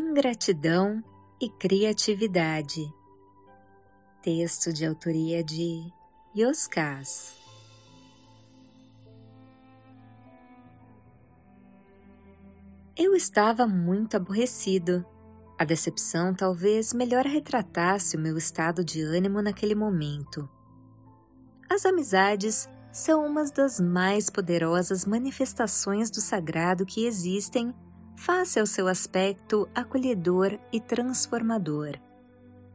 Ingratidão e Criatividade. Texto de autoria de Yoskaz. Eu estava muito aborrecido. A decepção talvez melhor retratasse o meu estado de ânimo naquele momento. As amizades são umas das mais poderosas manifestações do sagrado que existem face ao seu aspecto acolhedor e transformador.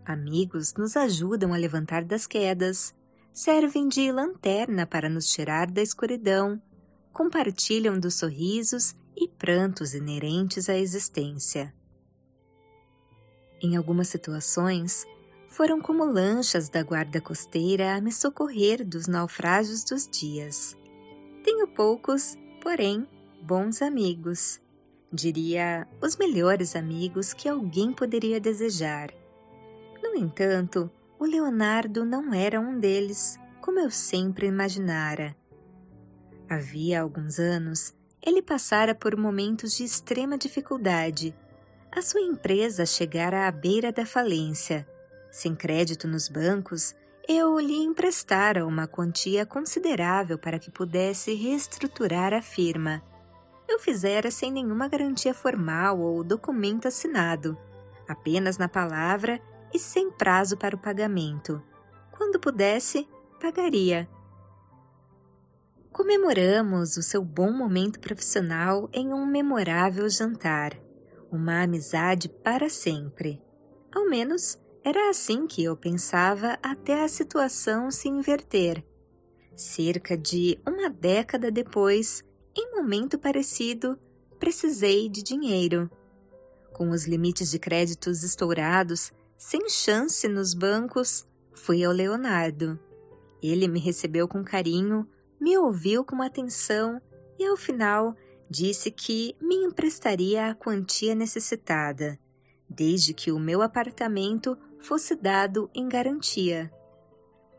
Amigos nos ajudam a levantar das quedas, servem de lanterna para nos tirar da escuridão, compartilham dos sorrisos e prantos inerentes à existência. Em algumas situações, foram como lanchas da guarda costeira a me socorrer dos naufrágios dos dias. Tenho poucos, porém, bons amigos. Diria os melhores amigos que alguém poderia desejar. No entanto, o Leonardo não era um deles, como eu sempre imaginara. Havia alguns anos, ele passara por momentos de extrema dificuldade. A sua empresa chegara à beira da falência sem crédito nos bancos, eu lhe emprestara uma quantia considerável para que pudesse reestruturar a firma. Eu fizera sem nenhuma garantia formal ou documento assinado, apenas na palavra e sem prazo para o pagamento. Quando pudesse, pagaria. Comemoramos o seu bom momento profissional em um memorável jantar, uma amizade para sempre. Ao menos era assim que eu pensava até a situação se inverter. Cerca de uma década depois, em momento parecido, precisei de dinheiro. Com os limites de créditos estourados, sem chance nos bancos, fui ao Leonardo. Ele me recebeu com carinho, me ouviu com atenção e, ao final, disse que me emprestaria a quantia necessitada, desde que o meu apartamento fosse dado em garantia.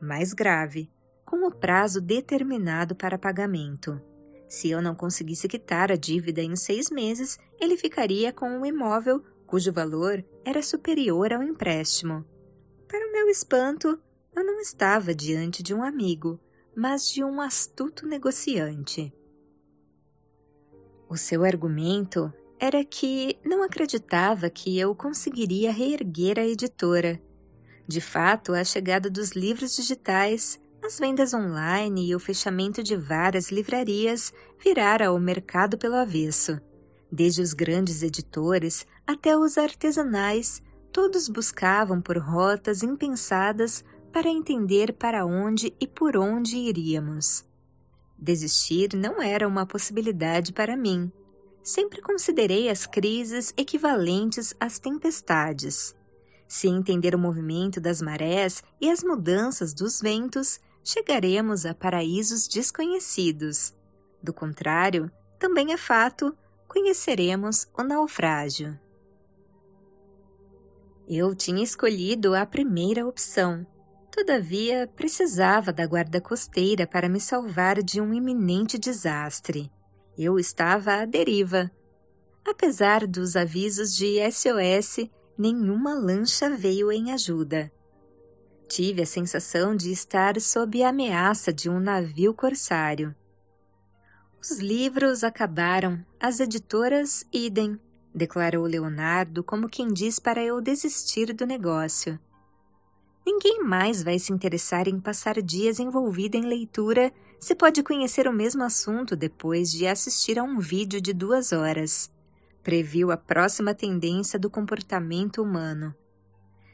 Mais grave, com o prazo determinado para pagamento. Se eu não conseguisse quitar a dívida em seis meses, ele ficaria com um imóvel cujo valor era superior ao empréstimo. Para o meu espanto, eu não estava diante de um amigo, mas de um astuto negociante. O seu argumento era que não acreditava que eu conseguiria reerguer a editora. De fato, a chegada dos livros digitais, as vendas online e o fechamento de várias livrarias virara o mercado pelo avesso. Desde os grandes editores até os artesanais, todos buscavam por rotas impensadas para entender para onde e por onde iríamos. Desistir não era uma possibilidade para mim sempre considerei as crises equivalentes às tempestades. Se entender o movimento das marés e as mudanças dos ventos, chegaremos a paraísos desconhecidos. Do contrário, também é fato, conheceremos o naufrágio. Eu tinha escolhido a primeira opção. Todavia, precisava da guarda costeira para me salvar de um iminente desastre. Eu estava à deriva. Apesar dos avisos de SOS, nenhuma lancha veio em ajuda. Tive a sensação de estar sob a ameaça de um navio corsário. Os livros acabaram, as editoras idem, declarou Leonardo como quem diz para eu desistir do negócio. Ninguém mais vai se interessar em passar dias envolvido em leitura se pode conhecer o mesmo assunto depois de assistir a um vídeo de duas horas. Previu a próxima tendência do comportamento humano.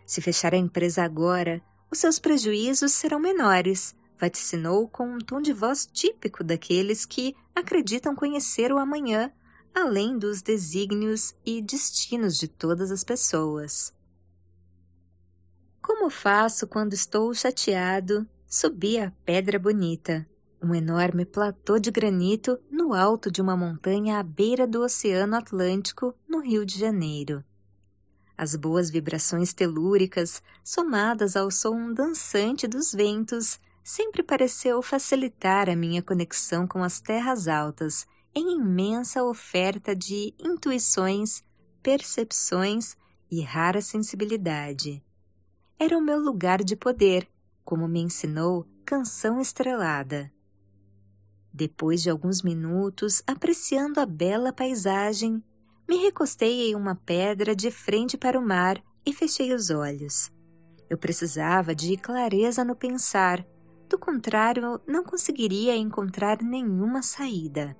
Se fechar a empresa agora, os seus prejuízos serão menores, vaticinou com um tom de voz típico daqueles que acreditam conhecer o amanhã, além dos desígnios e destinos de todas as pessoas. Como faço quando estou chateado? Subi a Pedra Bonita um enorme platô de granito no alto de uma montanha à beira do Oceano Atlântico, no Rio de Janeiro. As boas vibrações telúricas, somadas ao som dançante dos ventos, sempre pareceu facilitar a minha conexão com as terras altas, em imensa oferta de intuições, percepções e rara sensibilidade. Era o meu lugar de poder, como me ensinou Canção Estrelada. Depois de alguns minutos, apreciando a bela paisagem, me recostei em uma pedra de frente para o mar e fechei os olhos. Eu precisava de clareza no pensar, do contrário, não conseguiria encontrar nenhuma saída.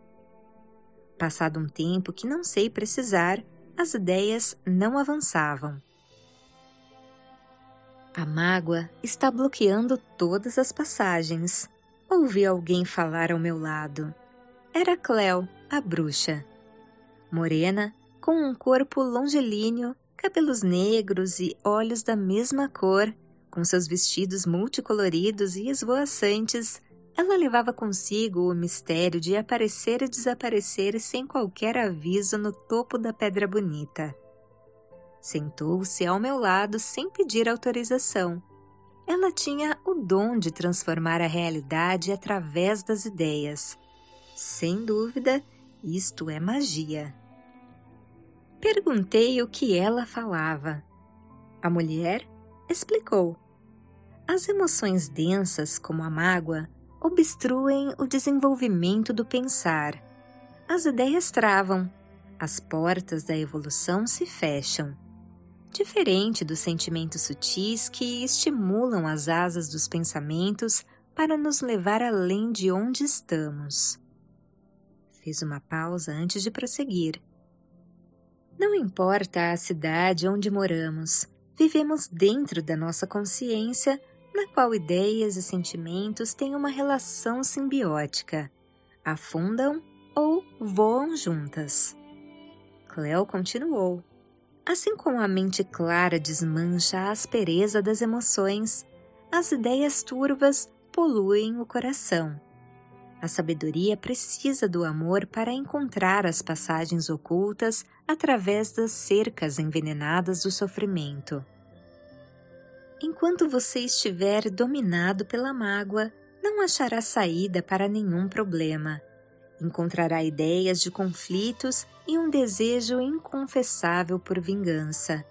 Passado um tempo que não sei precisar, as ideias não avançavam. A mágoa está bloqueando todas as passagens. Ouvi alguém falar ao meu lado. Era Cleo, a bruxa. Morena, com um corpo longilíneo, cabelos negros e olhos da mesma cor, com seus vestidos multicoloridos e esvoaçantes, ela levava consigo o mistério de aparecer e desaparecer sem qualquer aviso no topo da Pedra Bonita. Sentou-se ao meu lado sem pedir autorização. Ela tinha o dom de transformar a realidade através das ideias. Sem dúvida, isto é magia. Perguntei o que ela falava. A mulher explicou. As emoções densas, como a mágoa, obstruem o desenvolvimento do pensar. As ideias travam, as portas da evolução se fecham diferente dos sentimentos sutis que estimulam as asas dos pensamentos para nos levar além de onde estamos. Fiz uma pausa antes de prosseguir. Não importa a cidade onde moramos, vivemos dentro da nossa consciência, na qual ideias e sentimentos têm uma relação simbiótica, afundam ou voam juntas. Cleo continuou. Assim como a mente clara desmancha a aspereza das emoções, as ideias turvas poluem o coração. A sabedoria precisa do amor para encontrar as passagens ocultas através das cercas envenenadas do sofrimento. Enquanto você estiver dominado pela mágoa, não achará saída para nenhum problema encontrará ideias de conflitos e um desejo inconfessável por vingança.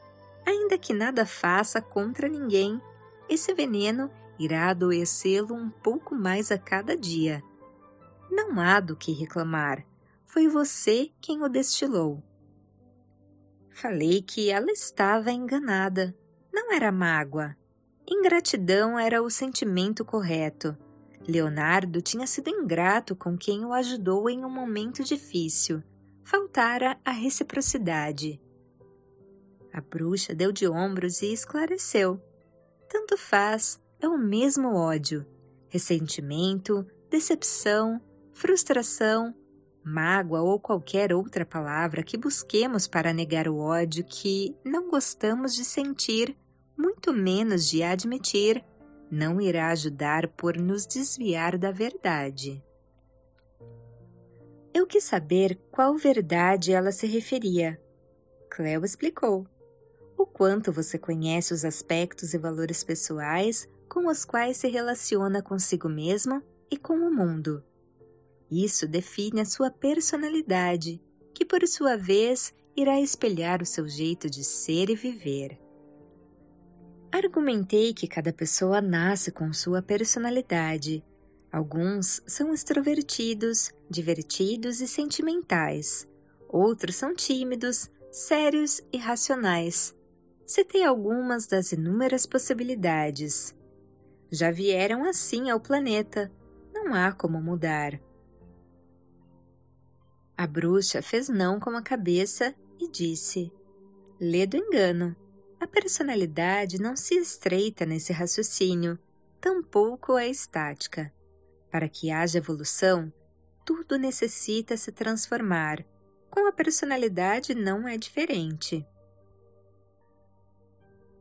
Ainda que nada faça contra ninguém, esse veneno irá adoecê-lo um pouco mais a cada dia. Não há do que reclamar. Foi você quem o destilou. Falei que ela estava enganada. Não era mágoa. Ingratidão era o sentimento correto Leonardo tinha sido ingrato com quem o ajudou em um momento difícil. Faltara a reciprocidade. A bruxa deu de ombros e esclareceu. Tanto faz, é o mesmo ódio, ressentimento, decepção, frustração, mágoa ou qualquer outra palavra que busquemos para negar o ódio que não gostamos de sentir, muito menos de admitir, não irá ajudar por nos desviar da verdade. Eu quis saber qual verdade ela se referia. Cleo explicou. O quanto você conhece os aspectos e valores pessoais com os quais se relaciona consigo mesmo e com o mundo. Isso define a sua personalidade, que por sua vez irá espelhar o seu jeito de ser e viver. Argumentei que cada pessoa nasce com sua personalidade. Alguns são extrovertidos, divertidos e sentimentais. Outros são tímidos, sérios e racionais. Citei algumas das inúmeras possibilidades. Já vieram assim ao planeta. Não há como mudar. A bruxa fez não com a cabeça e disse: Lê do engano. A personalidade não se estreita nesse raciocínio, tampouco é estática. Para que haja evolução, tudo necessita se transformar. Com a personalidade não é diferente.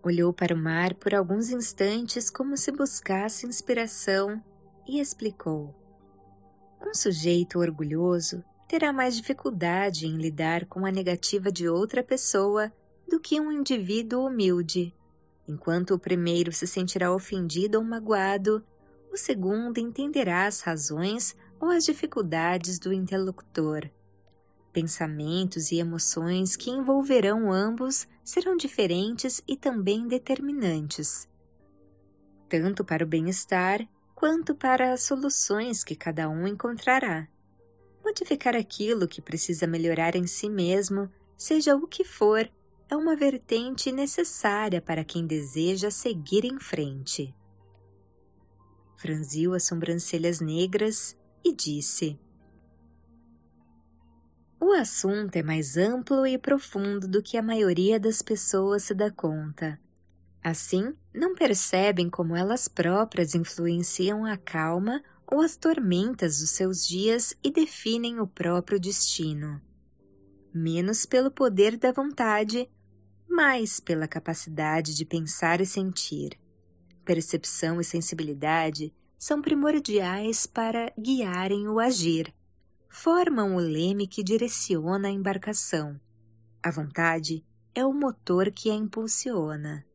Olhou para o mar por alguns instantes como se buscasse inspiração e explicou. Um sujeito orgulhoso terá mais dificuldade em lidar com a negativa de outra pessoa do que um indivíduo humilde. Enquanto o primeiro se sentirá ofendido ou magoado, o segundo entenderá as razões ou as dificuldades do interlocutor. pensamentos e emoções que envolverão ambos serão diferentes e também determinantes, tanto para o bem-estar quanto para as soluções que cada um encontrará. Modificar aquilo que precisa melhorar em si mesmo, seja o que for, é uma vertente necessária para quem deseja seguir em frente. Franziu as sobrancelhas negras e disse: O assunto é mais amplo e profundo do que a maioria das pessoas se dá conta. Assim, não percebem como elas próprias influenciam a calma ou as tormentas dos seus dias e definem o próprio destino. Menos pelo poder da vontade, mais pela capacidade de pensar e sentir. Percepção e sensibilidade são primordiais para guiarem o agir. Formam o leme que direciona a embarcação. A vontade é o motor que a impulsiona.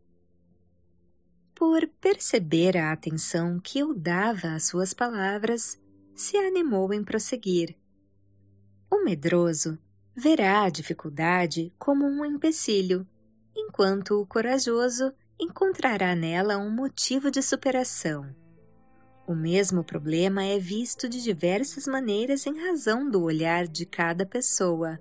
Por perceber a atenção que eu dava às suas palavras, se animou em prosseguir. O medroso verá a dificuldade como um empecilho enquanto o corajoso encontrará nela um motivo de superação. O mesmo problema é visto de diversas maneiras em razão do olhar de cada pessoa.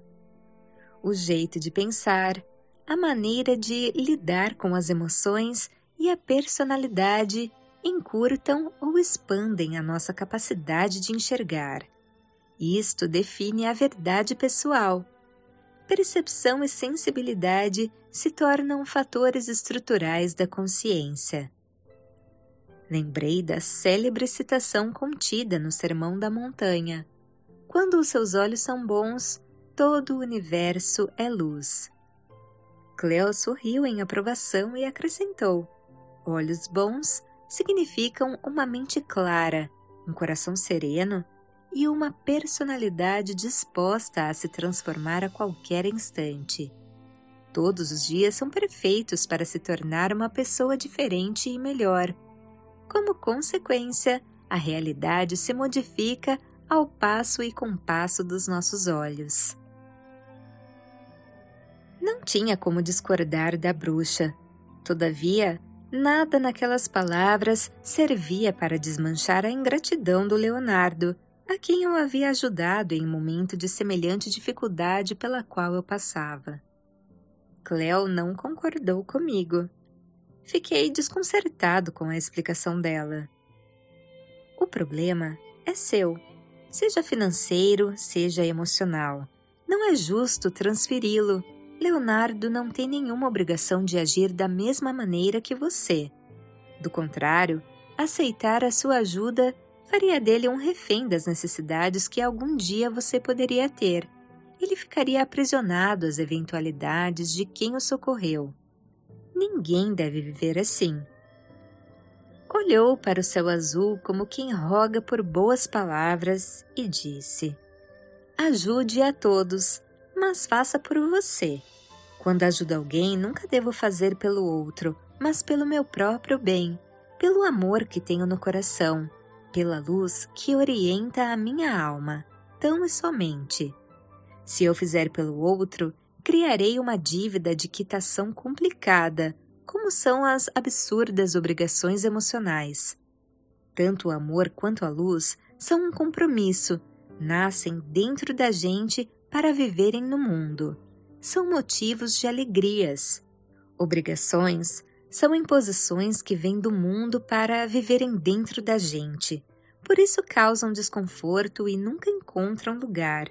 O jeito de pensar, a maneira de lidar com as emoções e a personalidade encurtam ou expandem a nossa capacidade de enxergar. Isto define a verdade pessoal percepção e sensibilidade se tornam fatores estruturais da consciência. Lembrei da célebre citação contida no Sermão da Montanha: Quando os seus olhos são bons, todo o universo é luz. Cleo sorriu em aprovação e acrescentou: Olhos bons significam uma mente clara, um coração sereno e uma personalidade disposta a se transformar a qualquer instante. Todos os dias são perfeitos para se tornar uma pessoa diferente e melhor. Como consequência, a realidade se modifica ao passo e compasso dos nossos olhos. Não tinha como discordar da bruxa. Todavia, nada naquelas palavras servia para desmanchar a ingratidão do Leonardo, a quem eu havia ajudado em um momento de semelhante dificuldade pela qual eu passava. Cleo não concordou comigo. Fiquei desconcertado com a explicação dela. O problema é seu, seja financeiro, seja emocional. Não é justo transferi-lo. Leonardo não tem nenhuma obrigação de agir da mesma maneira que você. Do contrário, aceitar a sua ajuda faria dele um refém das necessidades que algum dia você poderia ter. Ele ficaria aprisionado às eventualidades de quem o socorreu. Ninguém deve viver assim. Olhou para o céu azul como quem roga por boas palavras e disse: Ajude a todos, mas faça por você. Quando ajudo alguém, nunca devo fazer pelo outro, mas pelo meu próprio bem, pelo amor que tenho no coração pela luz que orienta a minha alma, tão e somente. Se eu fizer pelo outro, criarei uma dívida de quitação complicada, como são as absurdas obrigações emocionais. Tanto o amor quanto a luz são um compromisso, nascem dentro da gente para viverem no mundo. São motivos de alegrias. Obrigações são imposições que vêm do mundo para viverem dentro da gente. Por isso causam desconforto e nunca encontram lugar.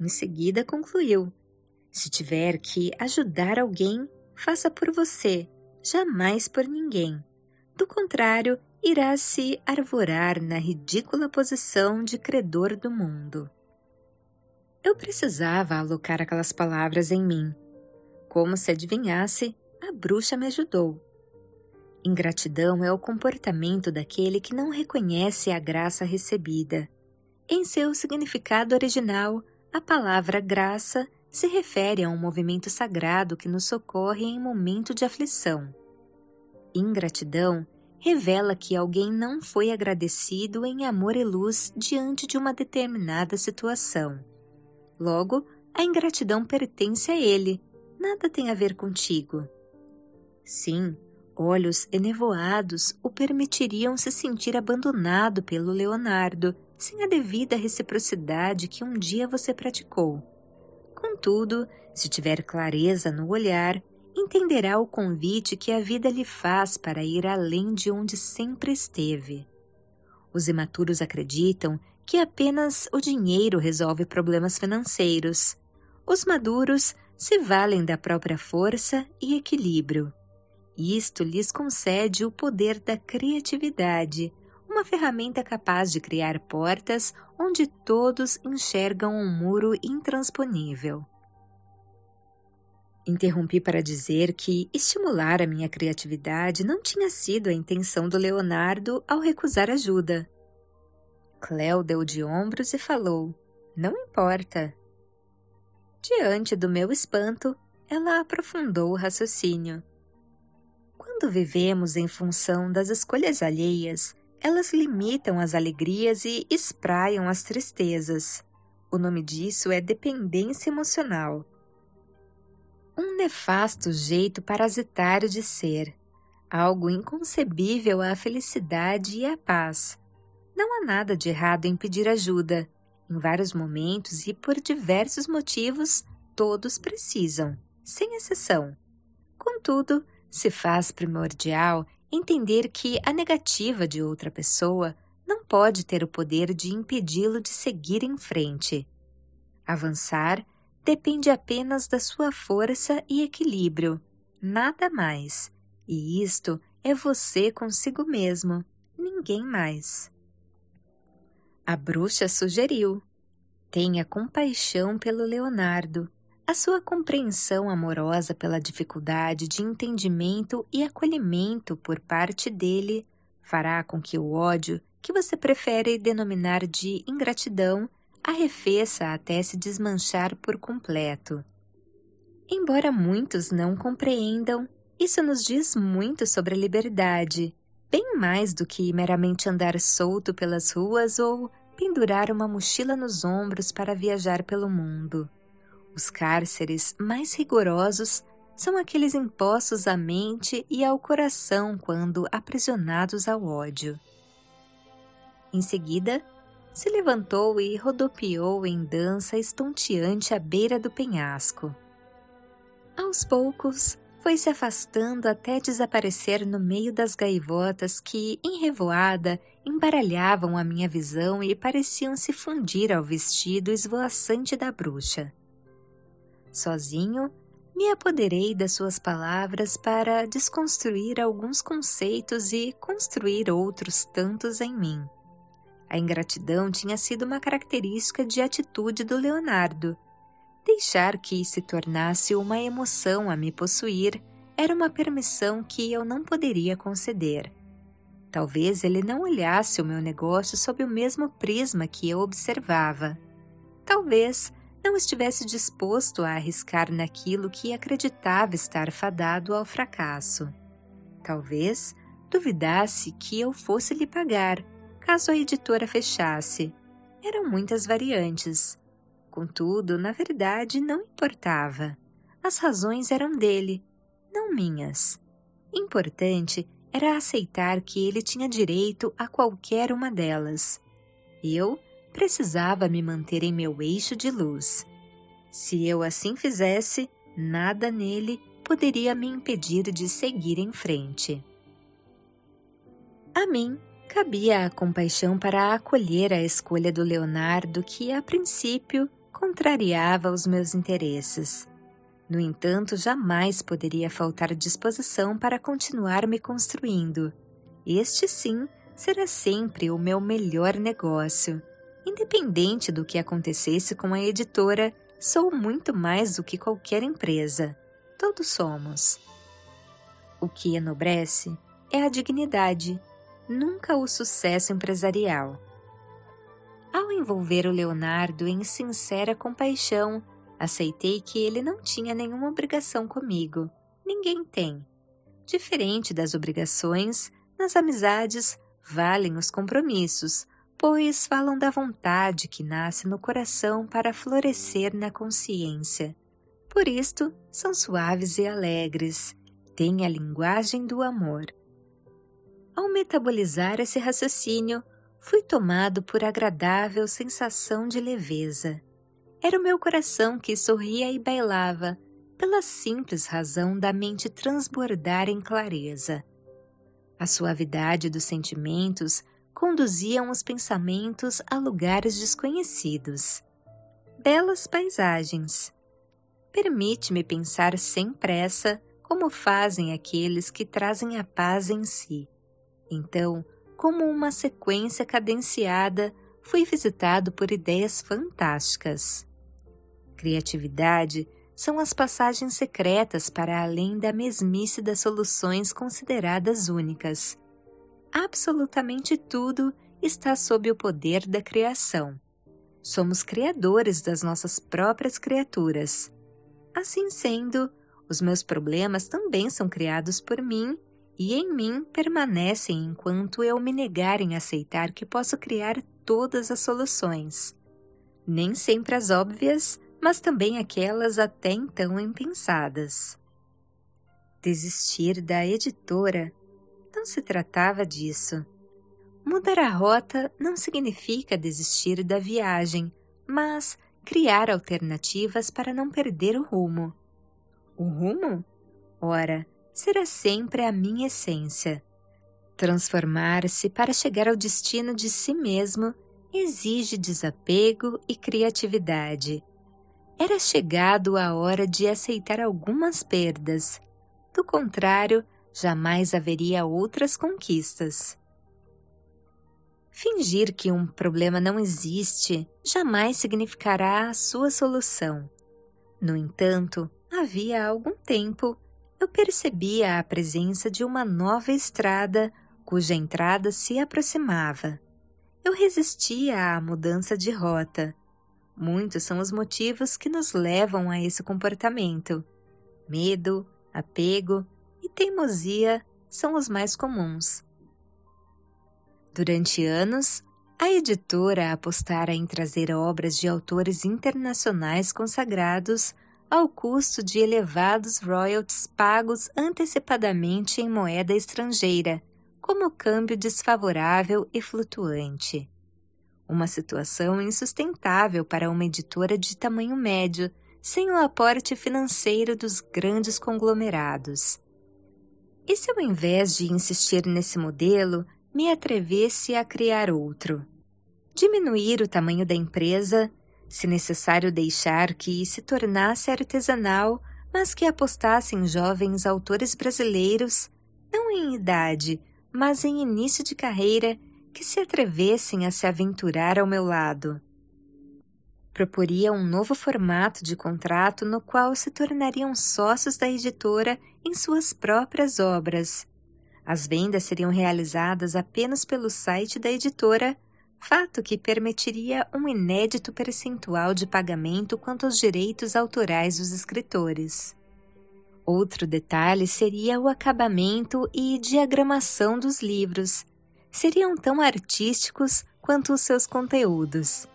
Em seguida concluiu: Se tiver que ajudar alguém, faça por você, jamais por ninguém. Do contrário, irá se arvorar na ridícula posição de credor do mundo. Eu precisava alocar aquelas palavras em mim. Como se adivinhasse, a bruxa me ajudou. Ingratidão é o comportamento daquele que não reconhece a graça recebida. Em seu significado original, a palavra graça se refere a um movimento sagrado que nos socorre em momento de aflição. Ingratidão revela que alguém não foi agradecido em amor e luz diante de uma determinada situação. Logo, a ingratidão pertence a ele, nada tem a ver contigo. Sim, olhos enevoados o permitiriam se sentir abandonado pelo Leonardo, sem a devida reciprocidade que um dia você praticou. Contudo, se tiver clareza no olhar, entenderá o convite que a vida lhe faz para ir além de onde sempre esteve. Os imaturos acreditam que apenas o dinheiro resolve problemas financeiros. Os maduros se valem da própria força e equilíbrio. Isto lhes concede o poder da criatividade, uma ferramenta capaz de criar portas onde todos enxergam um muro intransponível. Interrompi para dizer que estimular a minha criatividade não tinha sido a intenção do Leonardo ao recusar ajuda. Cleo deu de ombros e falou: Não importa. Diante do meu espanto, ela aprofundou o raciocínio. Quando vivemos em função das escolhas alheias, elas limitam as alegrias e espraiam as tristezas. O nome disso é dependência emocional um nefasto jeito parasitário de ser, algo inconcebível à felicidade e à paz. Não há nada de errado em pedir ajuda. Em vários momentos e por diversos motivos, todos precisam, sem exceção. Contudo, se faz primordial entender que a negativa de outra pessoa não pode ter o poder de impedi-lo de seguir em frente. Avançar depende apenas da sua força e equilíbrio, nada mais. E isto é você consigo mesmo, ninguém mais. A bruxa sugeriu: tenha compaixão pelo Leonardo. A sua compreensão amorosa pela dificuldade de entendimento e acolhimento por parte dele fará com que o ódio, que você prefere denominar de ingratidão, arrefeça até se desmanchar por completo. Embora muitos não compreendam, isso nos diz muito sobre a liberdade, bem mais do que meramente andar solto pelas ruas ou pendurar uma mochila nos ombros para viajar pelo mundo. Os cárceres mais rigorosos são aqueles impostos à mente e ao coração quando aprisionados ao ódio. Em seguida, se levantou e rodopiou em dança estonteante à beira do penhasco. Aos poucos, foi se afastando até desaparecer no meio das gaivotas que, em revoada, embaralhavam a minha visão e pareciam se fundir ao vestido esvoaçante da bruxa. Sozinho, me apoderei das suas palavras para desconstruir alguns conceitos e construir outros tantos em mim. A ingratidão tinha sido uma característica de atitude do Leonardo. Deixar que se tornasse uma emoção a me possuir era uma permissão que eu não poderia conceder. Talvez ele não olhasse o meu negócio sob o mesmo prisma que eu observava. Talvez não estivesse disposto a arriscar naquilo que acreditava estar fadado ao fracasso. Talvez duvidasse que eu fosse lhe pagar caso a editora fechasse. Eram muitas variantes. Contudo, na verdade, não importava. As razões eram dele, não minhas. Importante era aceitar que ele tinha direito a qualquer uma delas. Eu precisava me manter em meu eixo de luz. Se eu assim fizesse, nada nele poderia me impedir de seguir em frente. A mim cabia a compaixão para acolher a escolha do Leonardo que, a princípio, contrariava os meus interesses. No entanto, jamais poderia faltar disposição para continuar me construindo. Este sim será sempre o meu melhor negócio. Independente do que acontecesse com a editora, sou muito mais do que qualquer empresa. Todos somos. O que enobrece é a dignidade nunca o sucesso empresarial. Ao envolver o Leonardo em sincera compaixão, aceitei que ele não tinha nenhuma obrigação comigo. Ninguém tem. Diferente das obrigações, nas amizades valem os compromissos, pois falam da vontade que nasce no coração para florescer na consciência. Por isto, são suaves e alegres, têm a linguagem do amor. Ao metabolizar esse raciocínio, fui tomado por agradável sensação de leveza. Era o meu coração que sorria e bailava, pela simples razão da mente transbordar em clareza. A suavidade dos sentimentos conduziam os pensamentos a lugares desconhecidos. Belas paisagens. Permite-me pensar sem pressa, como fazem aqueles que trazem a paz em si. Então, como uma sequência cadenciada, fui visitado por ideias fantásticas. Criatividade são as passagens secretas para além da mesmice das soluções consideradas únicas. Absolutamente tudo está sob o poder da criação. Somos criadores das nossas próprias criaturas. Assim sendo, os meus problemas também são criados por mim e em mim permanecem enquanto eu me negar em aceitar que posso criar todas as soluções. Nem sempre as óbvias, mas também aquelas até então impensadas. Desistir da editora não se tratava disso. Mudar a rota não significa desistir da viagem, mas criar alternativas para não perder o rumo. O rumo? Ora, será sempre a minha essência. Transformar-se para chegar ao destino de si mesmo exige desapego e criatividade era chegado a hora de aceitar algumas perdas. Do contrário, jamais haveria outras conquistas. Fingir que um problema não existe jamais significará a sua solução. No entanto, havia algum tempo, eu percebia a presença de uma nova estrada cuja entrada se aproximava. Eu resistia à mudança de rota Muitos são os motivos que nos levam a esse comportamento. Medo, apego e teimosia são os mais comuns. Durante anos, a editora apostara em trazer obras de autores internacionais consagrados ao custo de elevados royalties pagos antecipadamente em moeda estrangeira, como câmbio desfavorável e flutuante uma situação insustentável para uma editora de tamanho médio, sem o aporte financeiro dos grandes conglomerados. E se ao invés de insistir nesse modelo, me atrevesse a criar outro? Diminuir o tamanho da empresa, se necessário deixar que se tornasse artesanal, mas que apostasse em jovens autores brasileiros, não em idade, mas em início de carreira que se atrevessem a se aventurar ao meu lado. Proporia um novo formato de contrato no qual se tornariam sócios da editora em suas próprias obras. As vendas seriam realizadas apenas pelo site da editora, fato que permitiria um inédito percentual de pagamento quanto aos direitos autorais dos escritores. Outro detalhe seria o acabamento e diagramação dos livros, seriam tão artísticos quanto os seus conteúdos.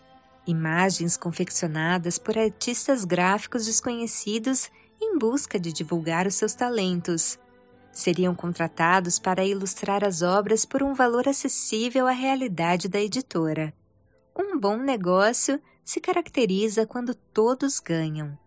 Imagens confeccionadas por artistas gráficos desconhecidos em busca de divulgar os seus talentos. Seriam contratados para ilustrar as obras por um valor acessível à realidade da editora. Um bom negócio se caracteriza quando todos ganham.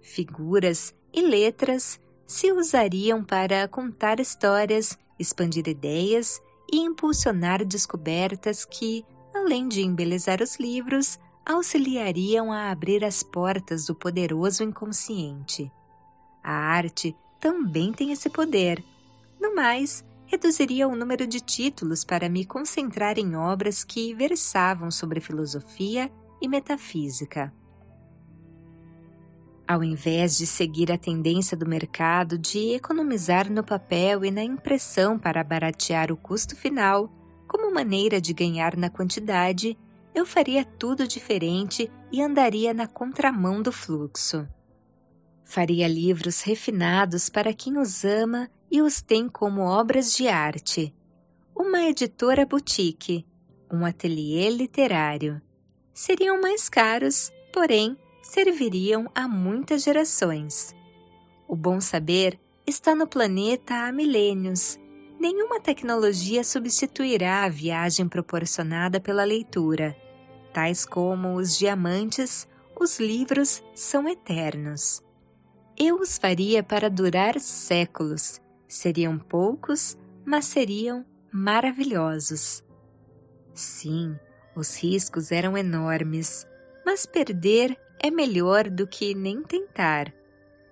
Figuras e letras se usariam para contar histórias, expandir ideias e impulsionar descobertas que, além de embelezar os livros, auxiliariam a abrir as portas do poderoso inconsciente. A arte também tem esse poder. No mais, reduziria o número de títulos para me concentrar em obras que versavam sobre filosofia e metafísica. Ao invés de seguir a tendência do mercado de economizar no papel e na impressão para baratear o custo final, como maneira de ganhar na quantidade, eu faria tudo diferente e andaria na contramão do fluxo. Faria livros refinados para quem os ama e os tem como obras de arte. Uma editora boutique, um ateliê literário. Seriam mais caros, porém serviriam a muitas gerações. O bom saber está no planeta há milênios. Nenhuma tecnologia substituirá a viagem proporcionada pela leitura. Tais como os diamantes, os livros são eternos. Eu os faria para durar séculos. Seriam poucos, mas seriam maravilhosos. Sim, os riscos eram enormes, mas perder é melhor do que nem tentar.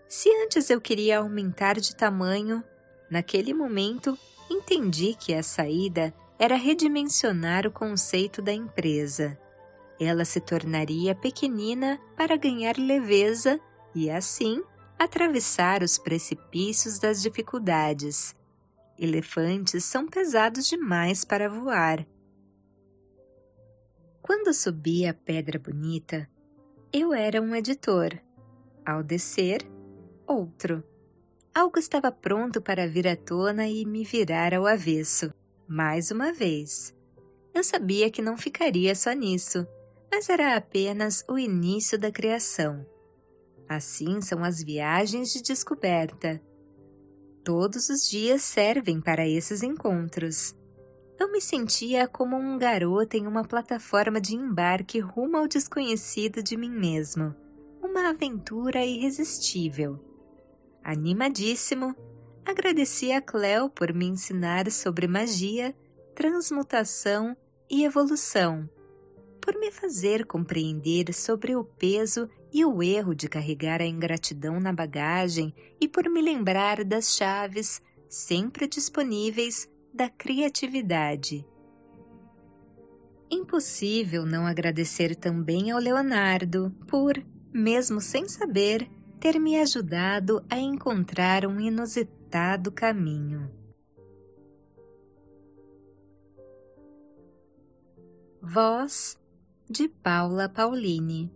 Se antes eu queria aumentar de tamanho, naquele momento entendi que a saída era redimensionar o conceito da empresa. Ela se tornaria pequenina para ganhar leveza e, assim, atravessar os precipícios das dificuldades. Elefantes são pesados demais para voar. Quando subi a Pedra Bonita, eu era um editor. Ao descer, outro. Algo estava pronto para vir à tona e me virar ao avesso, mais uma vez. Eu sabia que não ficaria só nisso, mas era apenas o início da criação. Assim são as viagens de descoberta. Todos os dias servem para esses encontros. Eu me sentia como um garoto em uma plataforma de embarque rumo ao desconhecido de mim mesmo. Uma aventura irresistível. Animadíssimo, agradeci a Cleo por me ensinar sobre magia, transmutação e evolução, por me fazer compreender sobre o peso e o erro de carregar a ingratidão na bagagem e por me lembrar das chaves sempre disponíveis da criatividade. Impossível não agradecer também ao Leonardo por, mesmo sem saber, ter me ajudado a encontrar um inusitado caminho. Voz de Paula Pauline